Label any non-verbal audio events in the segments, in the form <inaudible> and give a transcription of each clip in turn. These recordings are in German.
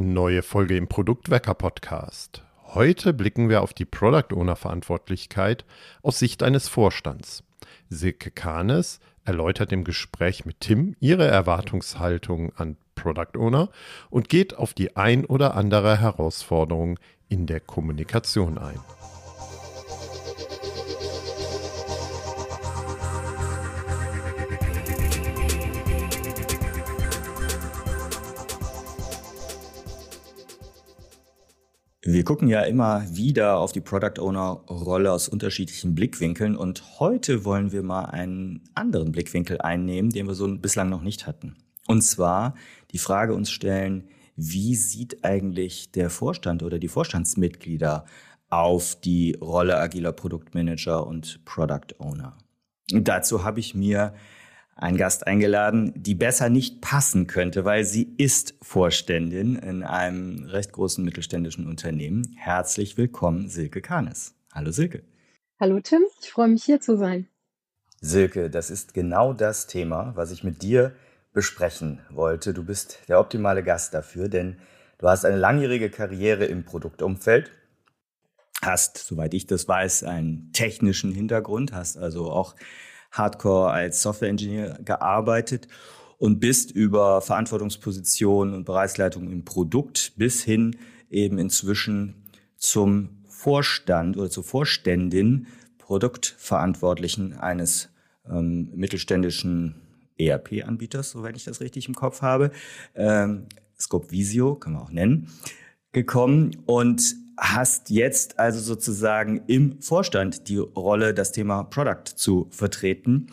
Neue Folge im Produktwecker Podcast. Heute blicken wir auf die Product Owner Verantwortlichkeit aus Sicht eines Vorstands. Silke Kahnes erläutert im Gespräch mit Tim ihre Erwartungshaltung an Product Owner und geht auf die ein oder andere Herausforderung in der Kommunikation ein. Wir gucken ja immer wieder auf die Product Owner Rolle aus unterschiedlichen Blickwinkeln und heute wollen wir mal einen anderen Blickwinkel einnehmen, den wir so bislang noch nicht hatten. Und zwar die Frage uns stellen, wie sieht eigentlich der Vorstand oder die Vorstandsmitglieder auf die Rolle agiler Produktmanager und Product Owner? Dazu habe ich mir einen Gast eingeladen, die besser nicht passen könnte, weil sie ist Vorständin in einem recht großen mittelständischen Unternehmen. Herzlich willkommen, Silke Kahnes. Hallo Silke. Hallo Tim, ich freue mich hier zu sein. Silke, das ist genau das Thema, was ich mit dir besprechen wollte. Du bist der optimale Gast dafür, denn du hast eine langjährige Karriere im Produktumfeld, hast, soweit ich das weiß, einen technischen Hintergrund, hast also auch hardcore als Software-Engineer gearbeitet und bist über Verantwortungspositionen und Bereichsleitung im Produkt bis hin eben inzwischen zum Vorstand oder zur Vorständin, Produktverantwortlichen eines ähm, mittelständischen ERP-Anbieters, soweit ich das richtig im Kopf habe, ähm, Scope Visio, kann man auch nennen, gekommen und hast jetzt also sozusagen im Vorstand die Rolle, das Thema Product zu vertreten.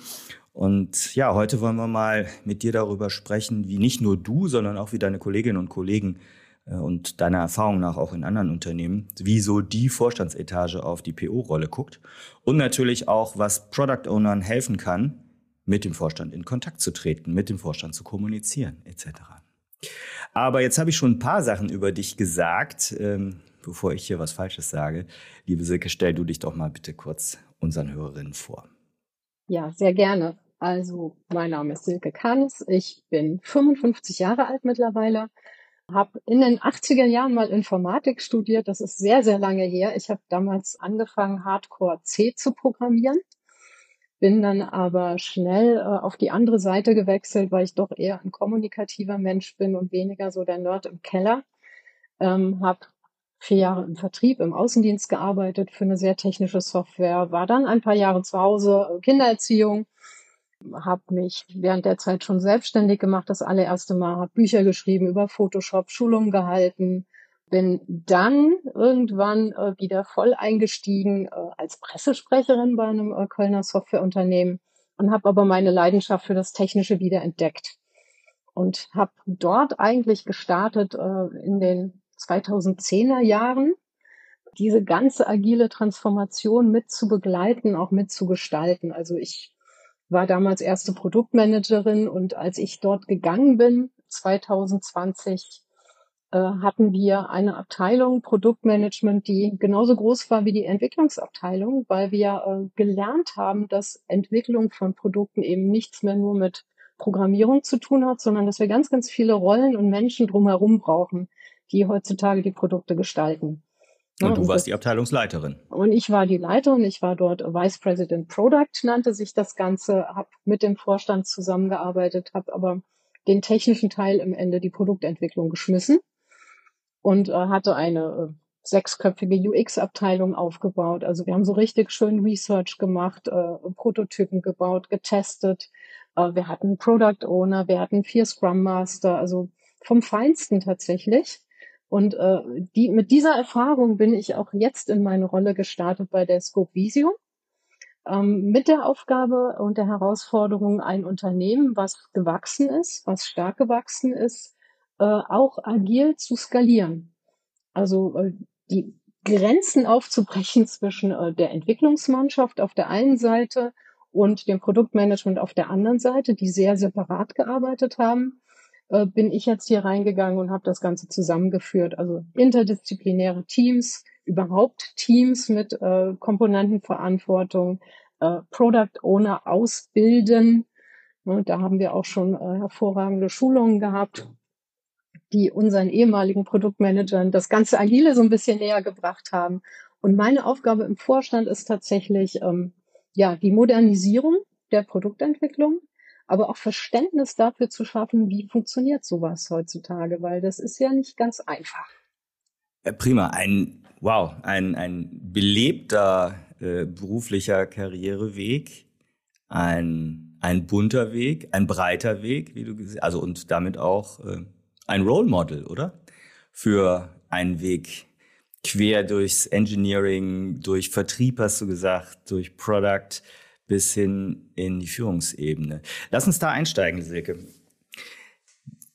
Und ja, heute wollen wir mal mit dir darüber sprechen, wie nicht nur du, sondern auch wie deine Kolleginnen und Kollegen äh, und deiner Erfahrung nach auch in anderen Unternehmen, wie so die Vorstandsetage auf die PO-Rolle guckt. Und natürlich auch, was Product Ownern helfen kann, mit dem Vorstand in Kontakt zu treten, mit dem Vorstand zu kommunizieren, etc. Aber jetzt habe ich schon ein paar Sachen über dich gesagt. Bevor ich hier was Falsches sage. Liebe Silke, stell du dich doch mal bitte kurz unseren Hörerinnen vor. Ja, sehr gerne. Also, mein Name ist Silke Kahnes. Ich bin 55 Jahre alt mittlerweile. Habe in den 80er Jahren mal Informatik studiert. Das ist sehr, sehr lange her. Ich habe damals angefangen, Hardcore C zu programmieren. Bin dann aber schnell äh, auf die andere Seite gewechselt, weil ich doch eher ein kommunikativer Mensch bin und weniger so der Nerd im Keller. Ähm, habe vier Jahre im Vertrieb, im Außendienst gearbeitet für eine sehr technische Software, war dann ein paar Jahre zu Hause, Kindererziehung, habe mich während der Zeit schon selbstständig gemacht, das allererste Mal, habe Bücher geschrieben über Photoshop, Schulungen gehalten, bin dann irgendwann äh, wieder voll eingestiegen äh, als Pressesprecherin bei einem äh, Kölner Softwareunternehmen und habe aber meine Leidenschaft für das Technische wieder entdeckt und habe dort eigentlich gestartet äh, in den 2010er Jahren, diese ganze agile Transformation mit zu begleiten, auch mit zu gestalten. Also ich war damals erste Produktmanagerin und als ich dort gegangen bin, 2020, äh, hatten wir eine Abteilung Produktmanagement, die genauso groß war wie die Entwicklungsabteilung, weil wir äh, gelernt haben, dass Entwicklung von Produkten eben nichts mehr nur mit Programmierung zu tun hat, sondern dass wir ganz, ganz viele Rollen und Menschen drumherum brauchen, die heutzutage die Produkte gestalten. Und du warst die Abteilungsleiterin. Und ich war die Leiterin, ich war dort Vice President Product, nannte sich das Ganze, habe mit dem Vorstand zusammengearbeitet, habe aber den technischen Teil im Ende die Produktentwicklung geschmissen und äh, hatte eine äh, sechsköpfige UX-Abteilung aufgebaut. Also wir haben so richtig schön Research gemacht, äh, Prototypen gebaut, getestet. Äh, wir hatten Product Owner, wir hatten vier Scrum Master, also vom Feinsten tatsächlich. Und äh, die, mit dieser Erfahrung bin ich auch jetzt in meine Rolle gestartet bei der Scope Visio. Ähm, mit der Aufgabe und der Herausforderung, ein Unternehmen, was gewachsen ist, was stark gewachsen ist, äh, auch agil zu skalieren. Also äh, die Grenzen aufzubrechen <laughs> zwischen äh, der Entwicklungsmannschaft auf der einen Seite und dem Produktmanagement auf der anderen Seite, die sehr separat gearbeitet haben äh, bin ich jetzt hier reingegangen und habe das Ganze zusammengeführt. Also interdisziplinäre Teams, überhaupt Teams mit äh, Komponentenverantwortung, äh, Product Owner ausbilden. Und da haben wir auch schon äh, hervorragende Schulungen gehabt. die unseren ehemaligen Produktmanagern das ganze Agile so ein bisschen näher gebracht haben. Und meine Aufgabe im Vorstand ist tatsächlich ähm, ja die Modernisierung der Produktentwicklung, aber auch Verständnis dafür zu schaffen, wie funktioniert sowas heutzutage, weil das ist ja nicht ganz einfach. Ja, prima, ein wow, ein, ein belebter äh, beruflicher Karriereweg, ein, ein bunter Weg, ein breiter Weg, wie du gesagt also und damit auch äh, ein Role Model, oder? Für einen Weg quer durchs Engineering, durch Vertrieb hast du gesagt, durch Product bis hin in die Führungsebene. Lass uns da einsteigen, Silke.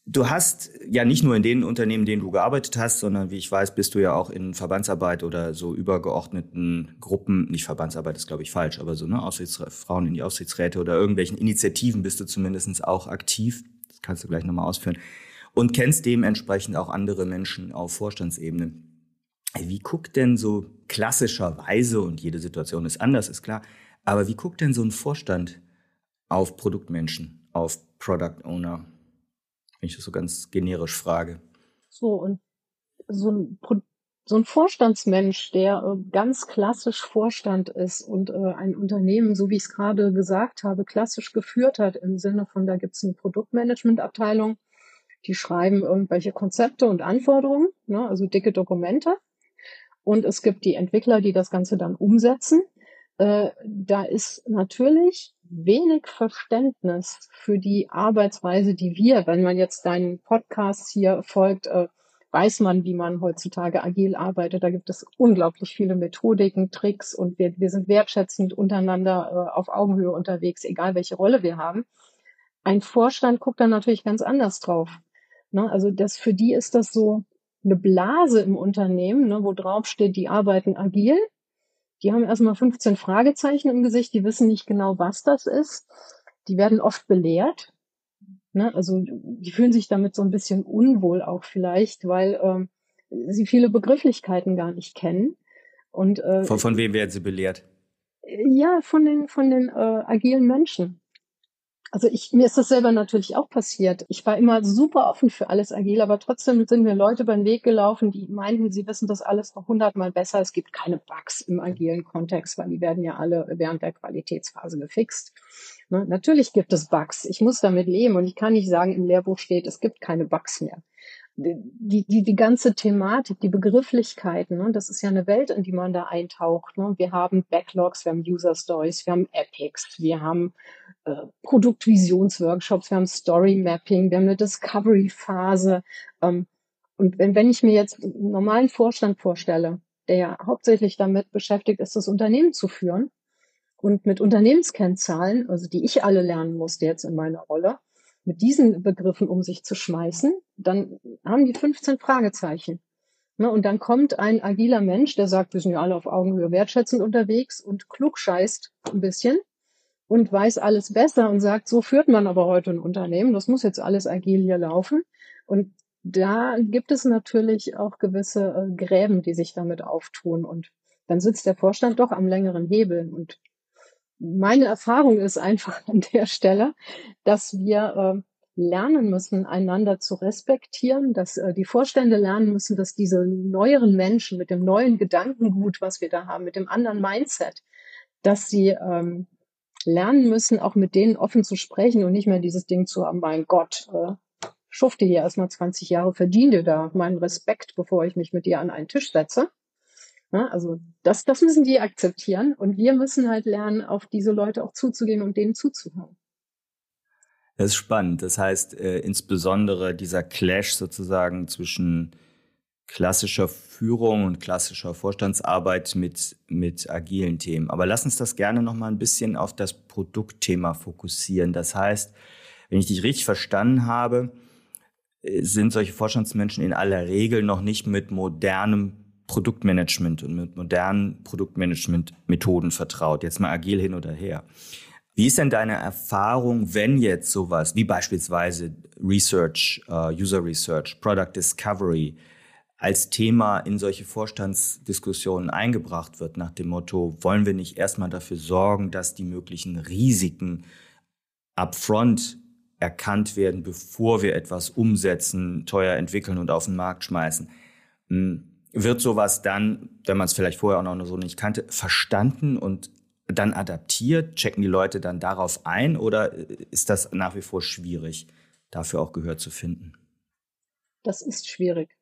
Du hast ja nicht nur in den Unternehmen, denen du gearbeitet hast, sondern wie ich weiß, bist du ja auch in Verbandsarbeit oder so übergeordneten Gruppen, nicht Verbandsarbeit ist glaube ich falsch, aber so, ne, Frauen in die Aufsichtsräte oder irgendwelchen Initiativen bist du zumindest auch aktiv. Das kannst du gleich nochmal ausführen. Und kennst dementsprechend auch andere Menschen auf Vorstandsebene. Wie guckt denn so klassischerweise, und jede Situation ist anders, ist klar, aber wie guckt denn so ein Vorstand auf Produktmenschen, auf Product Owner? Wenn ich das so ganz generisch frage. So, und so ein, so ein Vorstandsmensch, der äh, ganz klassisch Vorstand ist und äh, ein Unternehmen, so wie ich es gerade gesagt habe, klassisch geführt hat, im Sinne von, da gibt es eine Produktmanagementabteilung, die schreiben irgendwelche Konzepte und Anforderungen, ne, also dicke Dokumente. Und es gibt die Entwickler, die das Ganze dann umsetzen. Äh, da ist natürlich wenig Verständnis für die Arbeitsweise, die wir, wenn man jetzt deinen Podcast hier folgt, äh, weiß man, wie man heutzutage agil arbeitet. Da gibt es unglaublich viele Methodiken, Tricks und wir, wir sind wertschätzend untereinander äh, auf Augenhöhe unterwegs, egal welche Rolle wir haben. Ein Vorstand guckt da natürlich ganz anders drauf. Ne? Also das, für die ist das so eine Blase im Unternehmen, ne, wo drauf steht, die arbeiten agil die haben erstmal 15 Fragezeichen im Gesicht, die wissen nicht genau, was das ist. Die werden oft belehrt. Ne? Also die fühlen sich damit so ein bisschen unwohl auch vielleicht, weil ähm, sie viele Begrifflichkeiten gar nicht kennen. Und, äh, von, von wem werden sie belehrt? Ja, von den, von den äh, agilen Menschen. Also ich, mir ist das selber natürlich auch passiert. Ich war immer super offen für alles agil, aber trotzdem sind mir Leute beim Weg gelaufen, die meinten, sie wissen das alles noch hundertmal besser. Es gibt keine Bugs im agilen Kontext, weil die werden ja alle während der Qualitätsphase gefixt. Ne? Natürlich gibt es Bugs. Ich muss damit leben und ich kann nicht sagen, im Lehrbuch steht, es gibt keine Bugs mehr die, die, die ganze Thematik, die Begrifflichkeiten, ne, das ist ja eine Welt, in die man da eintaucht. Ne? Wir haben Backlogs, wir haben User Stories, wir haben Epics, wir haben äh, Produktvisionsworkshops, wir haben Story Mapping, wir haben eine Discovery-Phase. Ähm, und wenn, wenn ich mir jetzt einen normalen Vorstand vorstelle, der ja hauptsächlich damit beschäftigt ist, das Unternehmen zu führen und mit Unternehmenskennzahlen, also die ich alle lernen musste jetzt in meiner Rolle, mit diesen Begriffen um sich zu schmeißen, dann haben die 15 Fragezeichen. Ne, und dann kommt ein agiler Mensch, der sagt, wir sind ja alle auf Augenhöhe wertschätzend unterwegs und klug scheißt ein bisschen und weiß alles besser und sagt, so führt man aber heute ein Unternehmen, das muss jetzt alles agil hier laufen. Und da gibt es natürlich auch gewisse äh, Gräben, die sich damit auftun. Und dann sitzt der Vorstand doch am längeren Hebel. Und meine Erfahrung ist einfach an der Stelle, dass wir äh, lernen müssen, einander zu respektieren, dass äh, die Vorstände lernen müssen, dass diese neueren Menschen mit dem neuen Gedankengut, was wir da haben, mit dem anderen Mindset, dass sie ähm, lernen müssen, auch mit denen offen zu sprechen und nicht mehr dieses Ding zu haben, mein Gott, äh, schufte hier erstmal 20 Jahre, verdiene da meinen Respekt, bevor ich mich mit dir an einen Tisch setze. Also das, das müssen die akzeptieren und wir müssen halt lernen, auf diese Leute auch zuzugehen und denen zuzuhören. Das ist spannend. Das heißt, äh, insbesondere dieser Clash sozusagen zwischen klassischer Führung und klassischer Vorstandsarbeit mit, mit agilen Themen. Aber lass uns das gerne noch mal ein bisschen auf das Produktthema fokussieren. Das heißt, wenn ich dich richtig verstanden habe, äh, sind solche Vorstandsmenschen in aller Regel noch nicht mit modernem Produktmanagement und mit modernen Produktmanagement-Methoden vertraut. Jetzt mal agil hin oder her. Wie ist denn deine Erfahrung, wenn jetzt sowas wie beispielsweise Research, uh, User Research, Product Discovery als Thema in solche Vorstandsdiskussionen eingebracht wird, nach dem Motto, wollen wir nicht erstmal dafür sorgen, dass die möglichen Risiken upfront erkannt werden, bevor wir etwas umsetzen, teuer entwickeln und auf den Markt schmeißen. Hm, wird sowas dann, wenn man es vielleicht vorher auch noch so nicht kannte, verstanden und dann adaptiert? Checken die Leute dann darauf ein oder ist das nach wie vor schwierig, dafür auch Gehör zu finden? Das ist schwierig,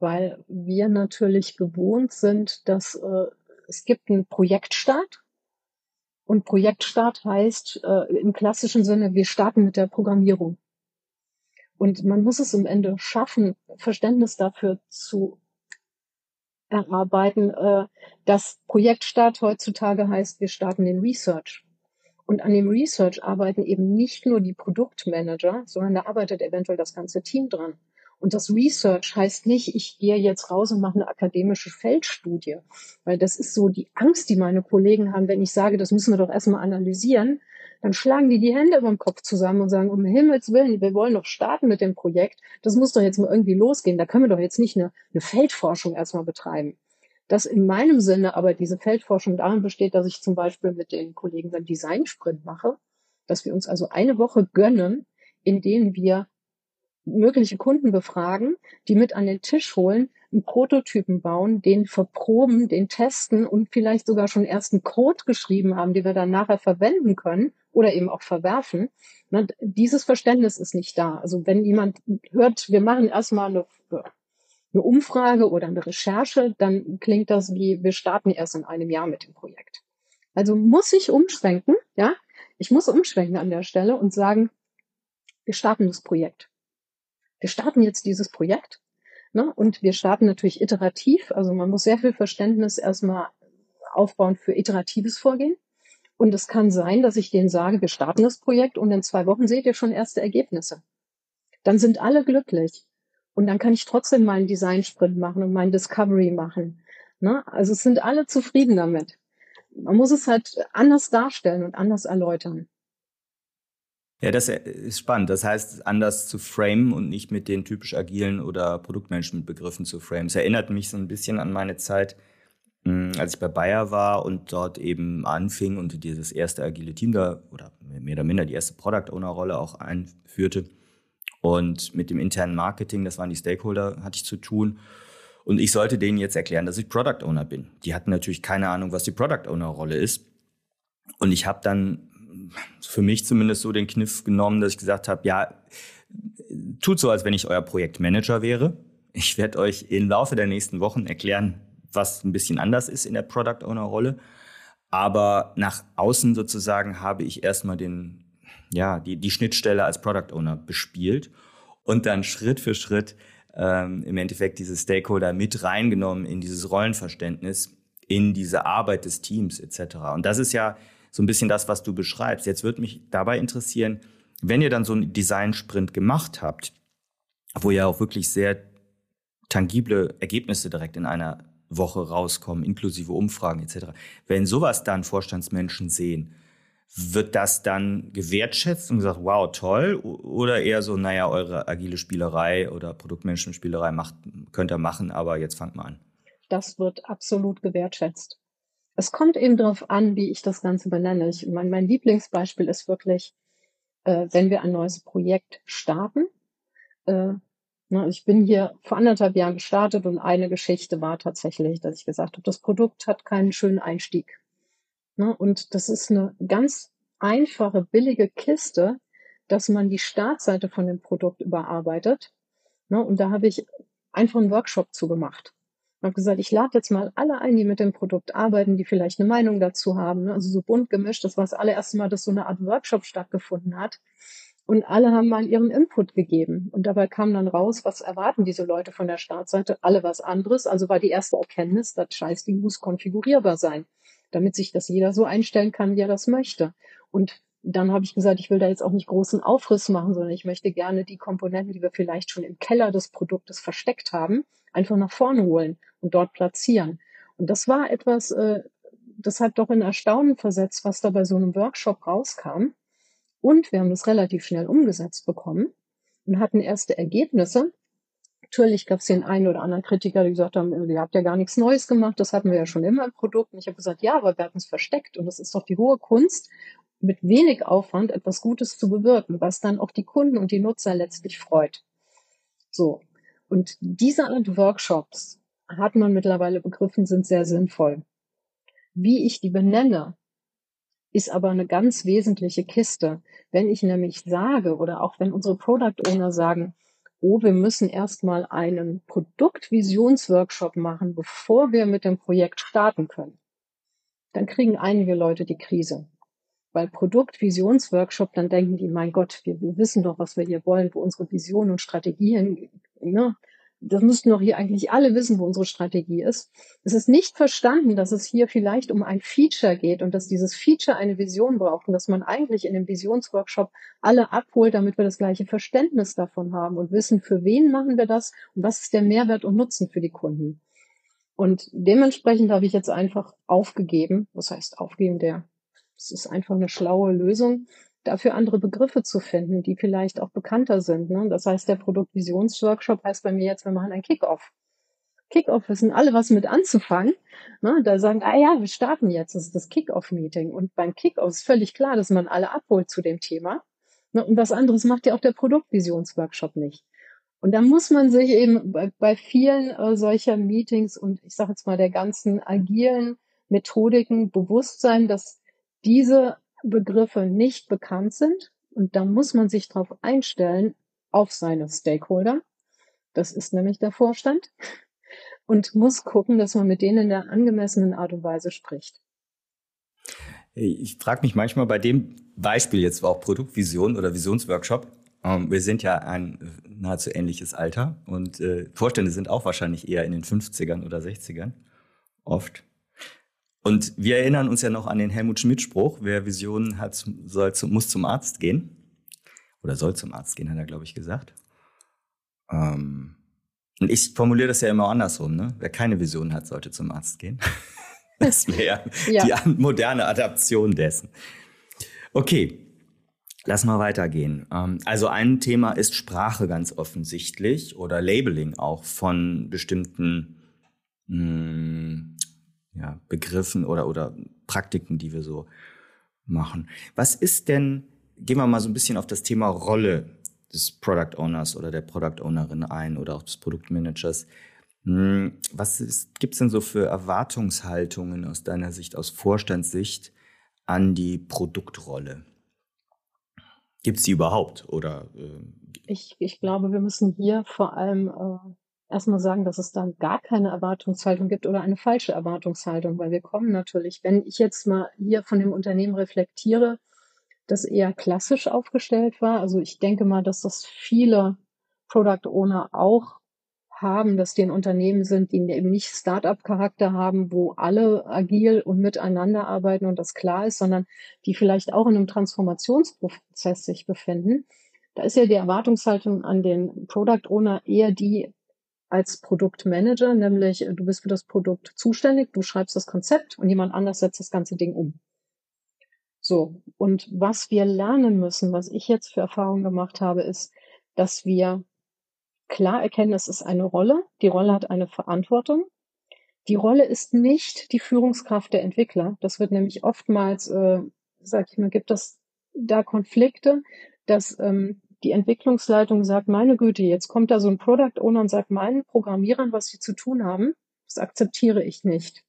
weil wir natürlich gewohnt sind, dass äh, es gibt einen Projektstart und Projektstart heißt äh, im klassischen Sinne, wir starten mit der Programmierung. Und man muss es am Ende schaffen, Verständnis dafür zu erarbeiten, äh, dass Projektstart heutzutage heißt, wir starten den Research. Und an dem Research arbeiten eben nicht nur die Produktmanager, sondern da arbeitet eventuell das ganze Team dran. Und das Research heißt nicht, ich gehe jetzt raus und mache eine akademische Feldstudie, weil das ist so die Angst, die meine Kollegen haben, wenn ich sage, das müssen wir doch erstmal analysieren, dann schlagen die die Hände über den Kopf zusammen und sagen, um Himmels Willen, wir wollen doch starten mit dem Projekt, das muss doch jetzt mal irgendwie losgehen, da können wir doch jetzt nicht eine, eine Feldforschung erstmal betreiben. Das in meinem Sinne aber diese Feldforschung darin besteht, dass ich zum Beispiel mit den Kollegen dann Design-Sprint mache, dass wir uns also eine Woche gönnen, in denen wir mögliche Kunden befragen, die mit an den Tisch holen, einen Prototypen bauen, den verproben, den testen und vielleicht sogar schon ersten Code geschrieben haben, die wir dann nachher verwenden können oder eben auch verwerfen. Na, dieses Verständnis ist nicht da. Also wenn jemand hört, wir machen erstmal eine, eine Umfrage oder eine Recherche, dann klingt das wie, wir starten erst in einem Jahr mit dem Projekt. Also muss ich umschwenken, ja? Ich muss umschwenken an der Stelle und sagen, wir starten das Projekt wir starten jetzt dieses Projekt ne? und wir starten natürlich iterativ. Also man muss sehr viel Verständnis erstmal aufbauen für iteratives Vorgehen. Und es kann sein, dass ich denen sage, wir starten das Projekt und in zwei Wochen seht ihr schon erste Ergebnisse. Dann sind alle glücklich. Und dann kann ich trotzdem meinen Design-Sprint machen und meinen Discovery machen. Ne? Also es sind alle zufrieden damit. Man muss es halt anders darstellen und anders erläutern. Ja, das ist spannend. Das heißt, anders zu framen und nicht mit den typisch agilen oder Produktmanagement-Begriffen zu framen. Es erinnert mich so ein bisschen an meine Zeit, hm, als ich bei Bayer war und dort eben anfing und dieses erste agile Team da oder mehr oder minder die erste Product Owner Rolle auch einführte. Und mit dem internen Marketing, das waren die Stakeholder, hatte ich zu tun. Und ich sollte denen jetzt erklären, dass ich Product Owner bin. Die hatten natürlich keine Ahnung, was die Product Owner Rolle ist. Und ich habe dann für mich zumindest so den Kniff genommen, dass ich gesagt habe, ja, tut so, als wenn ich euer Projektmanager wäre. Ich werde euch im Laufe der nächsten Wochen erklären, was ein bisschen anders ist in der Product Owner Rolle. Aber nach außen sozusagen habe ich erstmal den, ja, die, die Schnittstelle als Product Owner bespielt und dann Schritt für Schritt ähm, im Endeffekt diese Stakeholder mit reingenommen in dieses Rollenverständnis, in diese Arbeit des Teams etc. Und das ist ja so ein bisschen das, was du beschreibst. Jetzt würde mich dabei interessieren, wenn ihr dann so einen Design-Sprint gemacht habt, wo ja auch wirklich sehr tangible Ergebnisse direkt in einer Woche rauskommen, inklusive Umfragen etc. Wenn sowas dann Vorstandsmenschen sehen, wird das dann gewertschätzt und gesagt, wow, toll? Oder eher so, naja, eure agile Spielerei oder Produktmanagement-Spielerei macht, könnt ihr machen, aber jetzt fangt mal an. Das wird absolut gewertschätzt. Es kommt eben darauf an, wie ich das Ganze benenne. Ich, mein, mein Lieblingsbeispiel ist wirklich, äh, wenn wir ein neues Projekt starten. Äh, na, ich bin hier vor anderthalb Jahren gestartet und eine Geschichte war tatsächlich, dass ich gesagt habe, das Produkt hat keinen schönen Einstieg. Na, und das ist eine ganz einfache, billige Kiste, dass man die Startseite von dem Produkt überarbeitet. Na, und da habe ich einfach einen Workshop zugemacht habe gesagt, ich lade jetzt mal alle ein, die mit dem Produkt arbeiten, die vielleicht eine Meinung dazu haben. Ne? Also so bunt gemischt. Das war das allererste Mal, dass so eine Art Workshop stattgefunden hat. Und alle haben mal ihren Input gegeben. Und dabei kam dann raus, was erwarten diese Leute von der Startseite? Alle was anderes. Also war die erste Erkenntnis, das Scheißding muss konfigurierbar sein, damit sich das jeder so einstellen kann, wie er das möchte. Und dann habe ich gesagt, ich will da jetzt auch nicht großen Aufriss machen, sondern ich möchte gerne die Komponenten, die wir vielleicht schon im Keller des Produktes versteckt haben, einfach nach vorne holen und dort platzieren. Und das war etwas, äh, das hat doch in Erstaunen versetzt, was da bei so einem Workshop rauskam. Und wir haben das relativ schnell umgesetzt bekommen und hatten erste Ergebnisse. Natürlich gab es den einen oder anderen Kritiker, die gesagt haben, ihr habt ja gar nichts Neues gemacht, das hatten wir ja schon immer im Produkt. Und ich habe gesagt, ja, aber wir hatten es versteckt und das ist doch die hohe Kunst, mit wenig Aufwand etwas Gutes zu bewirken, was dann auch die Kunden und die Nutzer letztlich freut. So. Und diese Art Workshops hat man mittlerweile begriffen, sind sehr sinnvoll. Wie ich die benenne, ist aber eine ganz wesentliche Kiste. Wenn ich nämlich sage oder auch wenn unsere Product Owner sagen, oh, wir müssen erstmal einen Produktvisionsworkshop machen, bevor wir mit dem Projekt starten können, dann kriegen einige Leute die Krise. Weil Produktvisionsworkshop, dann denken die, mein Gott, wir, wir wissen doch, was wir hier wollen, wo unsere Vision und Strategien, ne? das müssten doch hier eigentlich alle wissen, wo unsere Strategie ist. Es ist nicht verstanden, dass es hier vielleicht um ein Feature geht und dass dieses Feature eine Vision braucht und dass man eigentlich in dem Visionsworkshop alle abholt, damit wir das gleiche Verständnis davon haben und wissen, für wen machen wir das und was ist der Mehrwert und Nutzen für die Kunden. Und dementsprechend habe ich jetzt einfach aufgegeben, was heißt aufgeben, der, es ist einfach eine schlaue Lösung, dafür andere Begriffe zu finden, die vielleicht auch bekannter sind. Ne? Das heißt, der Produktvisionsworkshop heißt bei mir jetzt, wir machen ein Kickoff. Kickoff wissen alle was mit anzufangen. Ne? Da sagen, ah ja, wir starten jetzt, das ist das Kickoff-Meeting. Und beim Kickoff ist völlig klar, dass man alle abholt zu dem Thema. Ne? Und was anderes macht ja auch der Produktvisionsworkshop nicht. Und da muss man sich eben bei, bei vielen äh, solcher Meetings und ich sage jetzt mal der ganzen agilen Methodiken bewusst sein, dass diese Begriffe nicht bekannt sind. Und da muss man sich darauf einstellen, auf seine Stakeholder. Das ist nämlich der Vorstand. Und muss gucken, dass man mit denen in der angemessenen Art und Weise spricht. Ich frage mich manchmal bei dem Beispiel jetzt auch Produktvision oder Visionsworkshop. Ähm, wir sind ja ein nahezu ähnliches Alter und äh, Vorstände sind auch wahrscheinlich eher in den 50ern oder 60ern. Oft. Und wir erinnern uns ja noch an den Helmut Schmidt-Spruch, wer Visionen hat, soll zum, muss zum Arzt gehen. Oder soll zum Arzt gehen, hat er, glaube ich, gesagt. Ähm, und ich formuliere das ja immer andersrum, ne? Wer keine Vision hat, sollte zum Arzt gehen. <laughs> das wäre ja. die moderne Adaption dessen. Okay, lass mal weitergehen. Ähm, also ein Thema ist Sprache ganz offensichtlich oder Labeling auch von bestimmten mh, hm, ja, Begriffen oder, oder Praktiken, die wir so machen. Was ist denn, gehen wir mal so ein bisschen auf das Thema Rolle des Product Owners oder der Product Ownerin ein oder auch des Produktmanagers. Hm, was gibt es denn so für Erwartungshaltungen aus deiner Sicht, aus Vorstandssicht an die Produktrolle? Gibt es die überhaupt? Oder, äh, ich, ich glaube, wir müssen hier vor allem äh, erstmal sagen, dass es da gar keine Erwartungshaltung gibt oder eine falsche Erwartungshaltung, weil wir kommen natürlich, wenn ich jetzt mal hier von dem Unternehmen reflektiere, das eher klassisch aufgestellt war. Also ich denke mal, dass das viele Product Owner auch haben, dass die in Unternehmen sind, die eben nicht Start-up-Charakter haben, wo alle agil und miteinander arbeiten und das klar ist, sondern die vielleicht auch in einem Transformationsprozess sich befinden. Da ist ja die Erwartungshaltung an den Product Owner eher die, als Produktmanager, nämlich äh, du bist für das Produkt zuständig, du schreibst das Konzept und jemand anders setzt das ganze Ding um. So, und was wir lernen müssen, was ich jetzt für Erfahrungen gemacht habe, ist, dass wir klar erkennen, es ist eine Rolle, die Rolle hat eine Verantwortung. Die Rolle ist nicht die Führungskraft der Entwickler. Das wird nämlich oftmals, äh, sag ich mal, gibt es da Konflikte, dass ähm, die Entwicklungsleitung sagt, meine Güte, jetzt kommt da so ein Product Owner und sagt meinen Programmierern, was sie zu tun haben. Das akzeptiere ich nicht.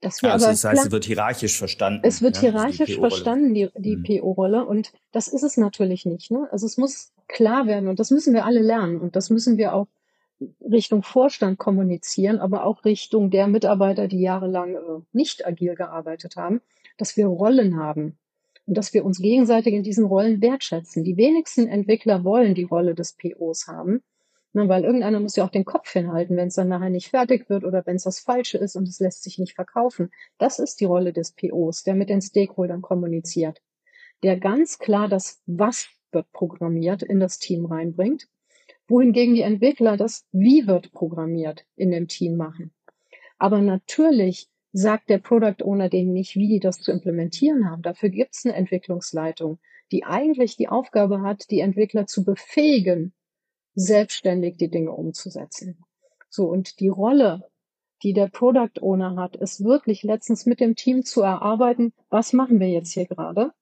Das also das heißt, es wird hierarchisch verstanden. Es wird ja, hierarchisch die verstanden, die, die mhm. PO-Rolle. Und das ist es natürlich nicht. Ne? Also es muss klar werden und das müssen wir alle lernen. Und das müssen wir auch Richtung Vorstand kommunizieren, aber auch Richtung der Mitarbeiter, die jahrelang äh, nicht agil gearbeitet haben, dass wir Rollen haben dass wir uns gegenseitig in diesen Rollen wertschätzen. Die wenigsten Entwickler wollen die Rolle des POs haben, ne, weil irgendeiner muss ja auch den Kopf hinhalten, wenn es dann nachher nicht fertig wird oder wenn es das Falsche ist und es lässt sich nicht verkaufen. Das ist die Rolle des POs, der mit den Stakeholdern kommuniziert, der ganz klar das Was wird programmiert in das Team reinbringt, wohingegen die Entwickler das Wie wird programmiert in dem Team machen. Aber natürlich sagt der Product Owner denen nicht, wie die das zu implementieren haben. Dafür gibt es eine Entwicklungsleitung, die eigentlich die Aufgabe hat, die Entwickler zu befähigen, selbstständig die Dinge umzusetzen. So, und die Rolle die der Product Owner hat, ist wirklich letztens mit dem Team zu erarbeiten, was machen wir jetzt hier gerade?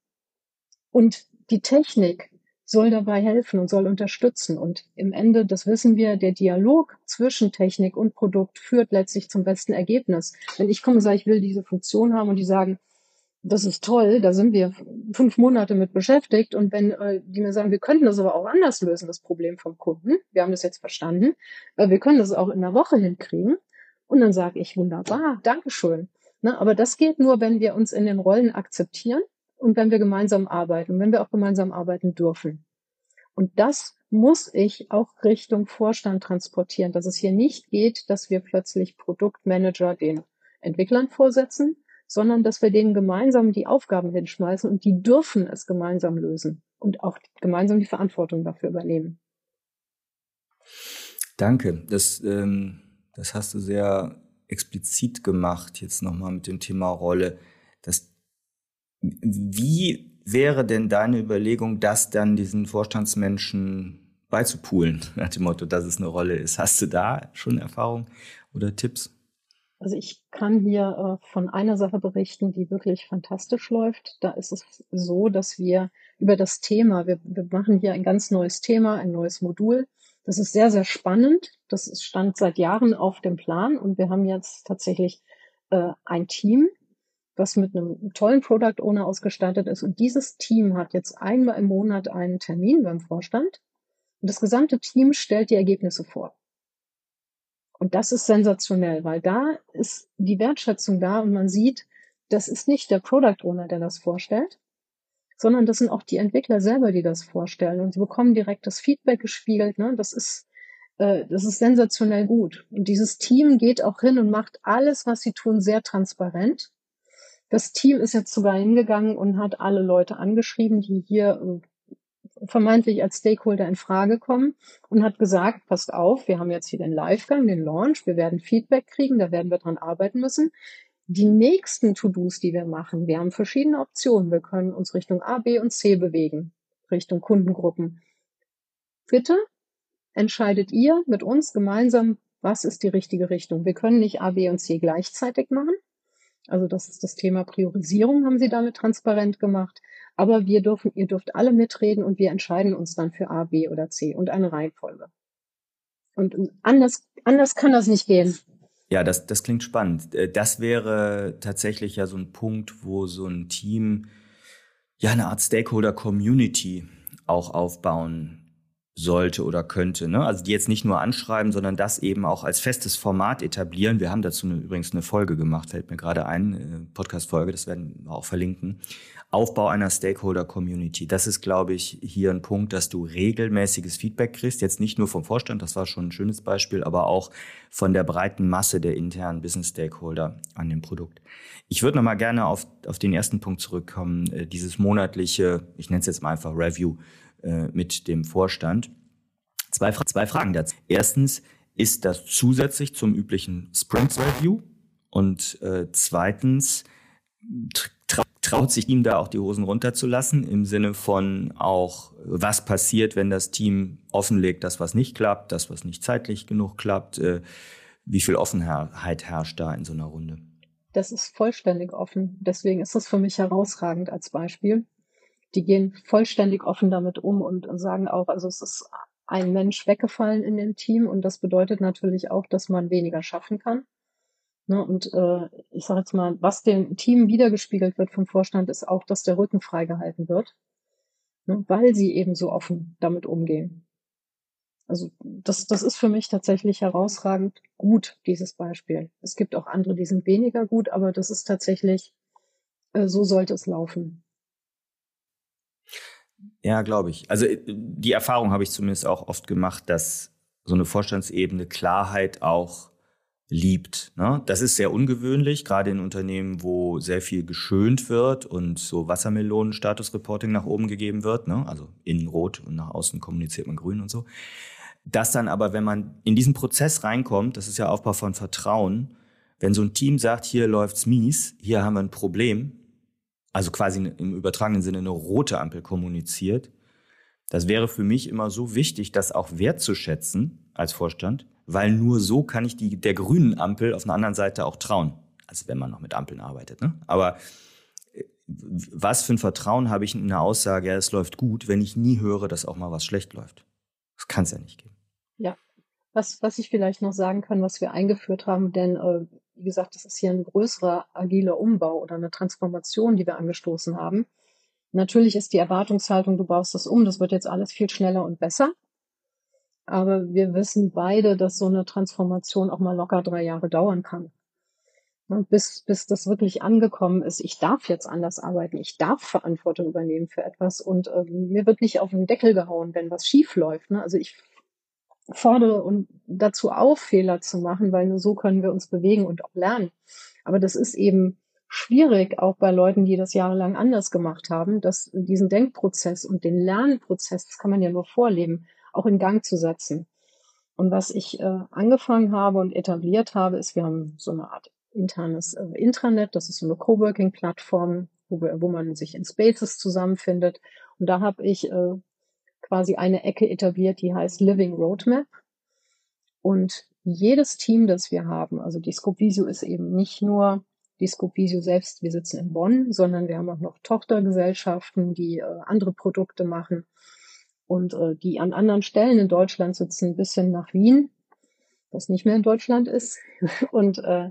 Und die Technik soll dabei helfen und soll unterstützen. Und im Ende, das wissen wir, der Dialog zwischen Technik und Produkt führt letztlich zum besten Ergebnis. Wenn ich komme und sage, ich will diese Funktion haben und die sagen, das ist toll, da sind wir fünf Monate mit beschäftigt. Und wenn äh, die mir sagen, wir könnten das aber auch anders lösen, das Problem vom Kunden, wir haben das jetzt verstanden, äh, wir können das auch in einer Woche hinkriegen. Und dann sage ich, wunderbar, Dankeschön. Ne, aber das geht nur, wenn wir uns in den Rollen akzeptieren und wenn wir gemeinsam arbeiten, wenn wir auch gemeinsam arbeiten dürfen. Und das muss ich auch Richtung Vorstand transportieren, dass es hier nicht geht, dass wir plötzlich Produktmanager den Entwicklern vorsetzen, sondern dass wir denen gemeinsam die Aufgaben hinschmeißen und die dürfen es gemeinsam lösen und auch gemeinsam die Verantwortung dafür übernehmen. Danke. Das, ähm, das hast du sehr explizit gemacht, jetzt nochmal mit dem Thema Rolle. Das wie wäre denn deine Überlegung, das dann diesen Vorstandsmenschen beizupulen, <laughs> nach dem Motto, dass es eine Rolle ist? Hast du da schon Erfahrung oder Tipps? Also ich kann hier äh, von einer Sache berichten, die wirklich fantastisch läuft. Da ist es so, dass wir über das Thema, wir, wir machen hier ein ganz neues Thema, ein neues Modul. Das ist sehr, sehr spannend. Das stand seit Jahren auf dem Plan und wir haben jetzt tatsächlich äh, ein Team, was mit einem tollen Product Owner ausgestattet ist. Und dieses Team hat jetzt einmal im Monat einen Termin beim Vorstand. Und das gesamte Team stellt die Ergebnisse vor. Und das ist sensationell, weil da ist die Wertschätzung da und man sieht, das ist nicht der Product Owner, der das vorstellt, sondern das sind auch die Entwickler selber, die das vorstellen. Und sie bekommen direkt das Feedback gespiegelt. Ne? Das ist äh, das ist sensationell gut. Und dieses Team geht auch hin und macht alles, was sie tun, sehr transparent. Das Team ist jetzt sogar hingegangen und hat alle Leute angeschrieben, die hier äh, vermeintlich als Stakeholder in Frage kommen und hat gesagt, passt auf, wir haben jetzt hier den Livegang, den Launch, wir werden Feedback kriegen, da werden wir dran arbeiten müssen. Die nächsten To-Dos, die wir machen, wir haben verschiedene Optionen. Wir können uns Richtung A, B und C bewegen, Richtung Kundengruppen. Bitte entscheidet ihr mit uns gemeinsam, was ist die richtige Richtung. Wir können nicht A, B und C gleichzeitig machen. Also das ist das Thema Priorisierung, haben sie damit transparent gemacht. Aber wir dürfen, ihr dürft alle mitreden und wir entscheiden uns dann für A, B oder C und eine Reihenfolge. Und anders, anders kann das nicht gehen. Ja, das, das klingt spannend. Äh, das wäre tatsächlich ja so ein Punkt, wo so ein Team ja eine Art Stakeholder-Community auch aufbauen sollte oder könnte. Ne? Also die jetzt nicht nur anschreiben, sondern das eben auch als festes Format etablieren. Wir haben dazu eine, übrigens eine Folge gemacht, fällt mir gerade ein, äh, Podcast-Folge, das werden wir auch verlinken. Aufbau einer Stakeholder-Community. Das ist, glaube ich, hier ein Punkt, dass du regelmäßiges Feedback kriegst. Jetzt nicht nur vom Vorstand, das war schon ein schönes Beispiel, aber auch von der breiten Masse der internen Business-Stakeholder an dem Produkt. Ich würde nochmal gerne auf, auf den ersten Punkt zurückkommen, äh, dieses monatliche, ich nenne es jetzt mal einfach Review äh, mit dem Vorstand. Zwei, zwei Fragen dazu. Erstens, ist das zusätzlich zum üblichen Sprint Review? Und äh, zweitens, traut sich ihm da auch die Hosen runterzulassen im Sinne von auch, was passiert, wenn das Team offenlegt, dass was nicht klappt, dass was nicht zeitlich genug klappt? Äh, wie viel Offenheit herrscht da in so einer Runde? Das ist vollständig offen. Deswegen ist das für mich herausragend als Beispiel die gehen vollständig offen damit um und, und sagen auch, also es ist ein Mensch weggefallen in dem Team und das bedeutet natürlich auch, dass man weniger schaffen kann. Ne, und äh, ich sage jetzt mal, was dem Team wiedergespiegelt wird vom Vorstand, ist auch, dass der Rücken freigehalten wird, ne, weil sie eben so offen damit umgehen. Also das, das ist für mich tatsächlich herausragend gut, dieses Beispiel. Es gibt auch andere, die sind weniger gut, aber das ist tatsächlich, äh, so sollte es laufen. Ja, glaube ich. Also äh, die Erfahrung habe ich zumindest auch oft gemacht, dass so eine Vorstandsebene Klarheit auch liebt. Ne? Das ist sehr ungewöhnlich, gerade in Unternehmen, wo sehr viel geschönt wird und so Wassermelonen-Status-Reporting nach oben gegeben wird, ne? also innen rot und nach außen kommuniziert man grün und so. Das dann aber, wenn man in diesen Prozess reinkommt, das ist ja Aufbau von Vertrauen, wenn so ein Team sagt, hier läuft's mies, hier haben wir ein Problem, also quasi im übertragenen Sinne eine rote Ampel kommuniziert. Das wäre für mich immer so wichtig, das auch wertzuschätzen als Vorstand, weil nur so kann ich die, der grünen Ampel auf einer anderen Seite auch trauen. Also wenn man noch mit Ampeln arbeitet. Ne? Aber äh, was für ein Vertrauen habe ich in eine Aussage, ja, es läuft gut, wenn ich nie höre, dass auch mal was schlecht läuft? Das kann es ja nicht geben. Ja, was, was ich vielleicht noch sagen kann, was wir eingeführt haben, denn äh, wie gesagt, das ist hier ein größerer agiler Umbau oder eine Transformation, die wir angestoßen haben. Natürlich ist die Erwartungshaltung, du baust das um, das wird jetzt alles viel schneller und besser. Aber wir wissen beide, dass so eine Transformation auch mal locker drei Jahre dauern kann. Bis, bis das wirklich angekommen ist, ich darf jetzt anders arbeiten, ich darf Verantwortung übernehmen für etwas und äh, mir wird nicht auf den Deckel gehauen, wenn was schief läuft. Ne? Also ich fordere und dazu auf, Fehler zu machen, weil nur so können wir uns bewegen und auch lernen. Aber das ist eben schwierig, auch bei Leuten, die das jahrelang anders gemacht haben, dass diesen Denkprozess und den Lernprozess, das kann man ja nur vorleben, auch in Gang zu setzen. Und was ich äh, angefangen habe und etabliert habe, ist, wir haben so eine Art internes äh, Intranet, das ist so eine Coworking-Plattform, wo, wo man sich in Spaces zusammenfindet. Und da habe ich äh, quasi eine Ecke etabliert, die heißt Living Roadmap. Und jedes Team, das wir haben, also die Scopevisio ist eben nicht nur die Scopevisio selbst, wir sitzen in Bonn, sondern wir haben auch noch Tochtergesellschaften, die äh, andere Produkte machen und äh, die an anderen Stellen in Deutschland sitzen, bis hin nach Wien, was nicht mehr in Deutschland ist. <laughs> Und äh,